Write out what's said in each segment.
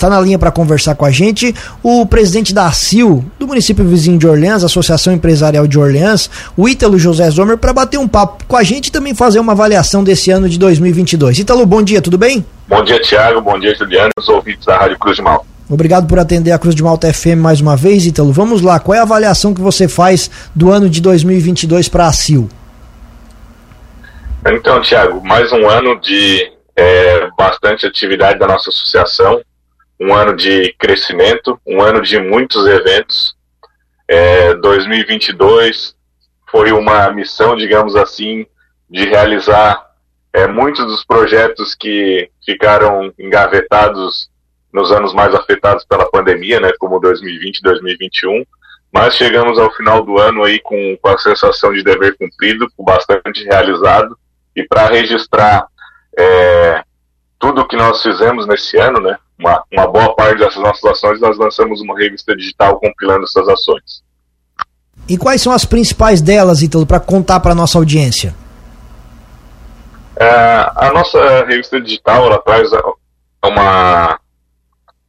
está na linha para conversar com a gente o presidente da ACIL, do município vizinho de Orleans, Associação Empresarial de Orleans, o Ítalo José Zomer, para bater um papo com a gente e também fazer uma avaliação desse ano de 2022. Ítalo, bom dia, tudo bem? Bom dia, Tiago. Bom dia, Juliano, os ouvintes da Rádio Cruz de Malta. Obrigado por atender a Cruz de Malta FM mais uma vez, Ítalo. Vamos lá, qual é a avaliação que você faz do ano de 2022 para a CIL? Então, Tiago, mais um ano de é, bastante atividade da nossa associação, um ano de crescimento, um ano de muitos eventos. É, 2022 foi uma missão, digamos assim, de realizar é, muitos dos projetos que ficaram engavetados nos anos mais afetados pela pandemia, né, como 2020 e 2021, mas chegamos ao final do ano aí com, com a sensação de dever cumprido, com bastante realizado, e para registrar é, tudo o que nós fizemos nesse ano, né, uma, uma boa parte dessas nossas ações, nós lançamos uma revista digital compilando essas ações. E quais são as principais delas, Ítalo, para contar para a nossa audiência? É, a nossa revista digital, ela traz uma...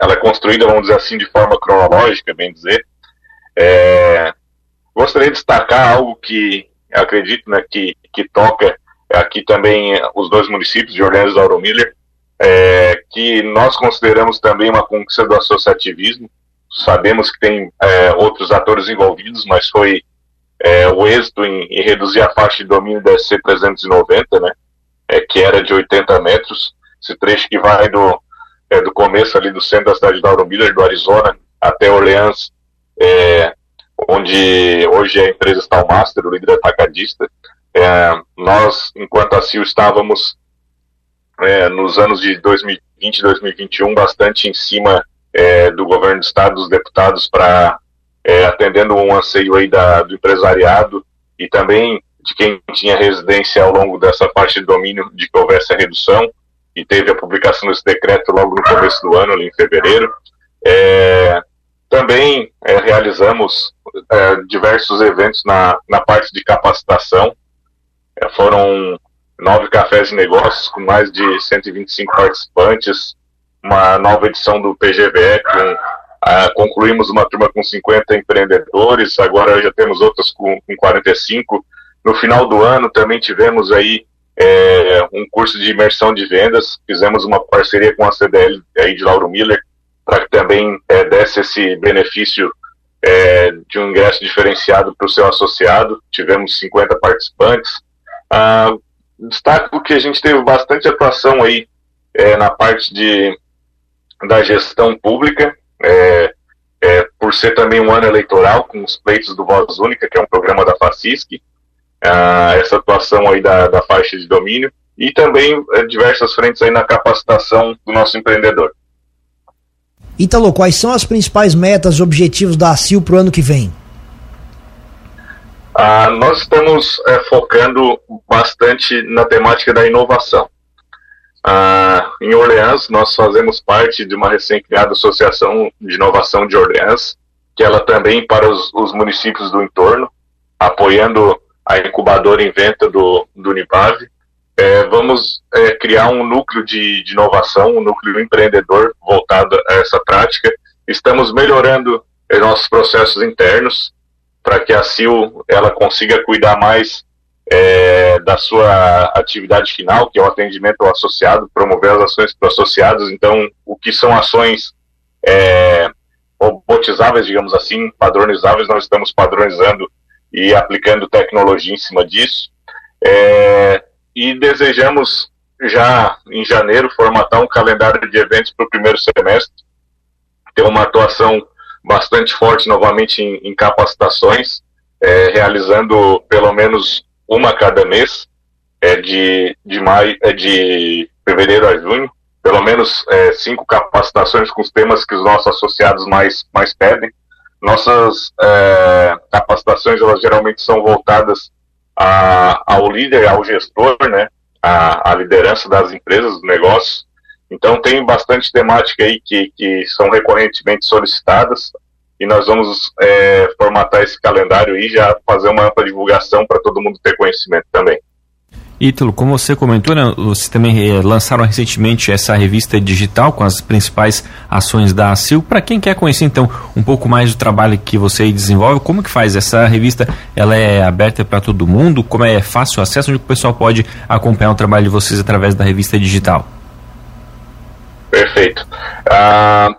Ela é construída, vamos dizer assim, de forma cronológica, bem dizer. É, gostaria de destacar algo que acredito né, que, que toca aqui também os dois municípios de Orleans e Lauro Miller, é, que nós consideramos também uma conquista do associativismo. Sabemos que tem é, outros atores envolvidos, mas foi é, o êxito em, em, reduzir a faixa de domínio da SC390, né, é, que era de 80 metros, esse trecho que vai do, é, do começo ali do centro da cidade de Lauro do Arizona, até Orleans, é, onde hoje a empresa está o Master, o líder atacadista, é, nós, enquanto a CIO, estávamos é, nos anos de 2020 e 2021 bastante em cima é, do governo do estado, dos deputados, para é, atendendo um anseio aí da, do empresariado e também de quem tinha residência ao longo dessa parte de domínio de que houvesse a redução e teve a publicação desse decreto logo no começo do ano, ali em fevereiro. É, também é, realizamos é, diversos eventos na, na parte de capacitação, é, foram nove cafés de negócios com mais de 125 participantes, uma nova edição do PGBE, com, uh, concluímos uma turma com 50 empreendedores, agora já temos outras com, com 45. No final do ano também tivemos aí é, um curso de imersão de vendas, fizemos uma parceria com a CDL aí de Lauro Miller, para que também é, desse esse benefício é, de um ingresso diferenciado para o seu associado. Tivemos 50 participantes. Ah, destaco que a gente teve bastante atuação aí é, na parte de, da gestão pública, é, é, por ser também um ano eleitoral, com os pleitos do Voz Única, que é um programa da FACISC, ah, essa atuação aí da, da faixa de domínio, e também é, diversas frentes aí na capacitação do nosso empreendedor. Ítalo, quais são as principais metas e objetivos da ACIL para o ano que vem? Ah, nós estamos é, focando bastante na temática da inovação. Ah, em Orleans, nós fazemos parte de uma recém-criada Associação de Inovação de Orleans, que ela também para os, os municípios do entorno, apoiando a incubadora Inventa do, do. É, vamos é, criar um núcleo de, de inovação, um núcleo empreendedor voltado a essa prática. Estamos melhorando nossos processos internos, para que a CIL ela consiga cuidar mais é, da sua atividade final, que é o atendimento ao associado, promover as ações para associados. Então, o que são ações é, robotizáveis, digamos assim, padronizáveis, nós estamos padronizando e aplicando tecnologia em cima disso. É, e desejamos já em janeiro formatar um calendário de eventos para o primeiro semestre, ter uma atuação bastante forte novamente em, em capacitações, é, realizando pelo menos uma cada mês, é, de, de, maio, é, de fevereiro a junho, pelo menos é, cinco capacitações com os temas que os nossos associados mais, mais pedem. Nossas é, capacitações, elas geralmente são voltadas a, ao líder, ao gestor, né, a, a liderança das empresas, dos negócios, então tem bastante temática aí que, que são recorrentemente solicitadas e nós vamos é, formatar esse calendário e já fazer uma ampla divulgação para todo mundo ter conhecimento também. Ítalo, como você comentou, né, você também eh, lançaram recentemente essa revista digital com as principais ações da ACIL. Para quem quer conhecer então um pouco mais do trabalho que você desenvolve, como que faz? Essa revista ela é aberta para todo mundo? Como é fácil o acesso? Onde o pessoal pode acompanhar o trabalho de vocês através da revista digital? Perfeito. A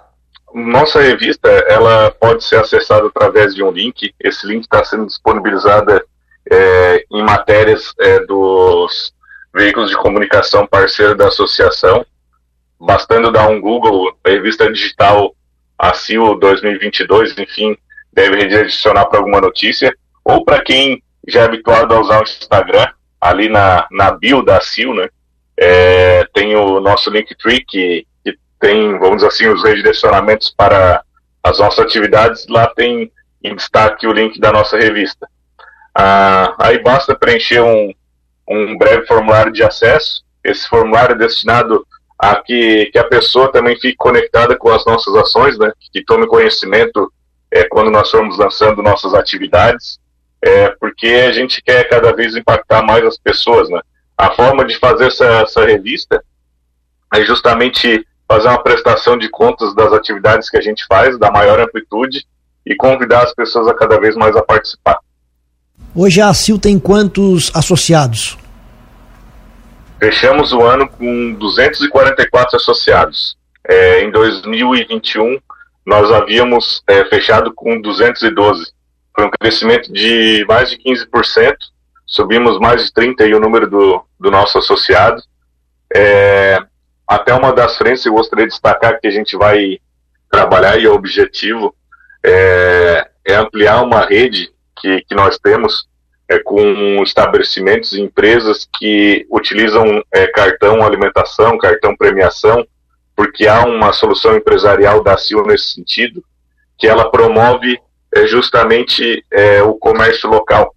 nossa revista ela pode ser acessada através de um link. Esse link está sendo disponibilizado é, em matérias é, dos veículos de comunicação parceiro da associação. Bastando dar um Google, revista digital ACIL 2022, enfim, deve redirecionar para alguma notícia. Ou para quem já é habituado a usar o Instagram, ali na, na bio da ACIL, né, é, tem o nosso Linktree, que tem, vamos dizer assim, os redirecionamentos para as nossas atividades. Lá tem em destaque o link da nossa revista. Ah, aí basta preencher um, um breve formulário de acesso. Esse formulário é destinado a que, que a pessoa também fique conectada com as nossas ações, né? que tome conhecimento é, quando nós formos lançando nossas atividades, é, porque a gente quer cada vez impactar mais as pessoas. Né? A forma de fazer essa, essa revista é justamente fazer uma prestação de contas das atividades que a gente faz, da maior amplitude, e convidar as pessoas a cada vez mais a participar. Hoje a CIL tem quantos associados? Fechamos o ano com 244 associados. É, em 2021, nós havíamos é, fechado com 212. Foi um crescimento de mais de 15%. Subimos mais de 30 e o número do, do nosso associado. É, até uma das frentes eu gostaria de destacar que a gente vai trabalhar e o objetivo é, é ampliar uma rede que, que nós temos é, com estabelecimentos e empresas que utilizam é, cartão alimentação, cartão premiação, porque há uma solução empresarial da CIL nesse sentido, que ela promove é, justamente é, o comércio local.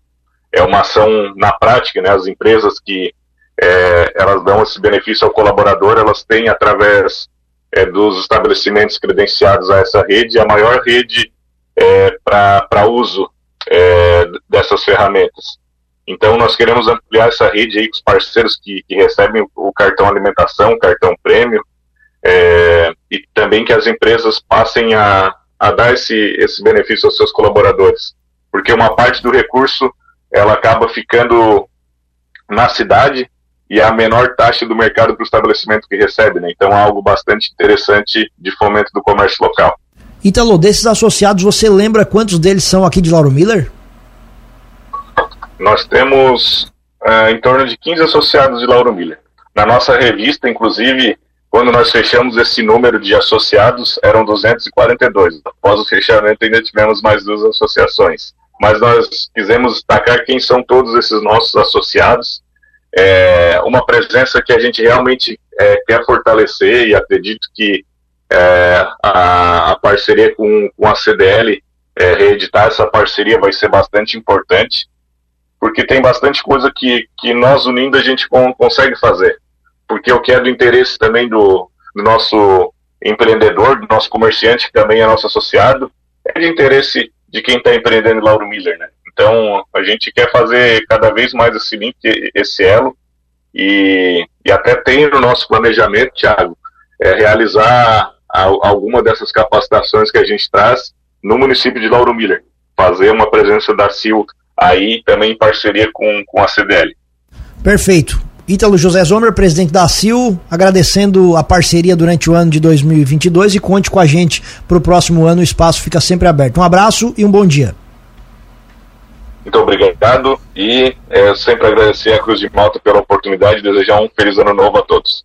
É uma ação na prática, né, as empresas que é, elas dão esse benefício ao colaborador, elas têm através é, dos estabelecimentos credenciados a essa rede, a maior rede para uso é, dessas ferramentas. Então, nós queremos ampliar essa rede aí com os parceiros que, que recebem o, cartão alimentação, cartão prêmio, é, e também que as empresas passem a, a dar esse, esse benefício aos seus colaboradores. Porque uma parte do recurso ela acaba ficando na cidade e a menor taxa do mercado para o estabelecimento que recebe. Né? Então, é algo bastante interessante de fomento do comércio local. Italo, desses associados, você lembra quantos deles são aqui de Lauro Miller? Nós temos uh, em torno de 15 associados de Lauro Miller. Na nossa revista, inclusive, quando nós fechamos esse número de associados, eram 242. Após o fechamento, ainda tivemos mais duas associações. Mas nós quisemos destacar quem são todos esses nossos associados. É uma presença que a gente realmente é, quer fortalecer e acredito que é, a, a, parceria com, com a CDL, é, reeditar essa parceria vai ser bastante importante, porque tem bastante coisa que, que nós unindo a gente com, consegue fazer. Porque o que é do interesse também do, do nosso empreendedor, do nosso comerciante, que também é nosso associado, é de interesse de quem está empreendendo Lauro Miller, né? Então, a gente quer fazer cada vez mais esse link, esse elo, e, e até tem no nosso planejamento, Thiago, é realizar alguma dessas capacitações que a gente traz no município de Lauro Miller. Fazer uma presença da CIL aí também em parceria com, com a CDL. Perfeito. Ítalo José Zomer, presidente da CIL, agradecendo a parceria durante o ano de 2022 e conte com a gente para o próximo ano, o espaço fica sempre aberto. Um abraço e um bom dia. Muito obrigado e é, sempre agradecer a Cruz de Malta pela oportunidade e desejar um feliz ano novo a todos.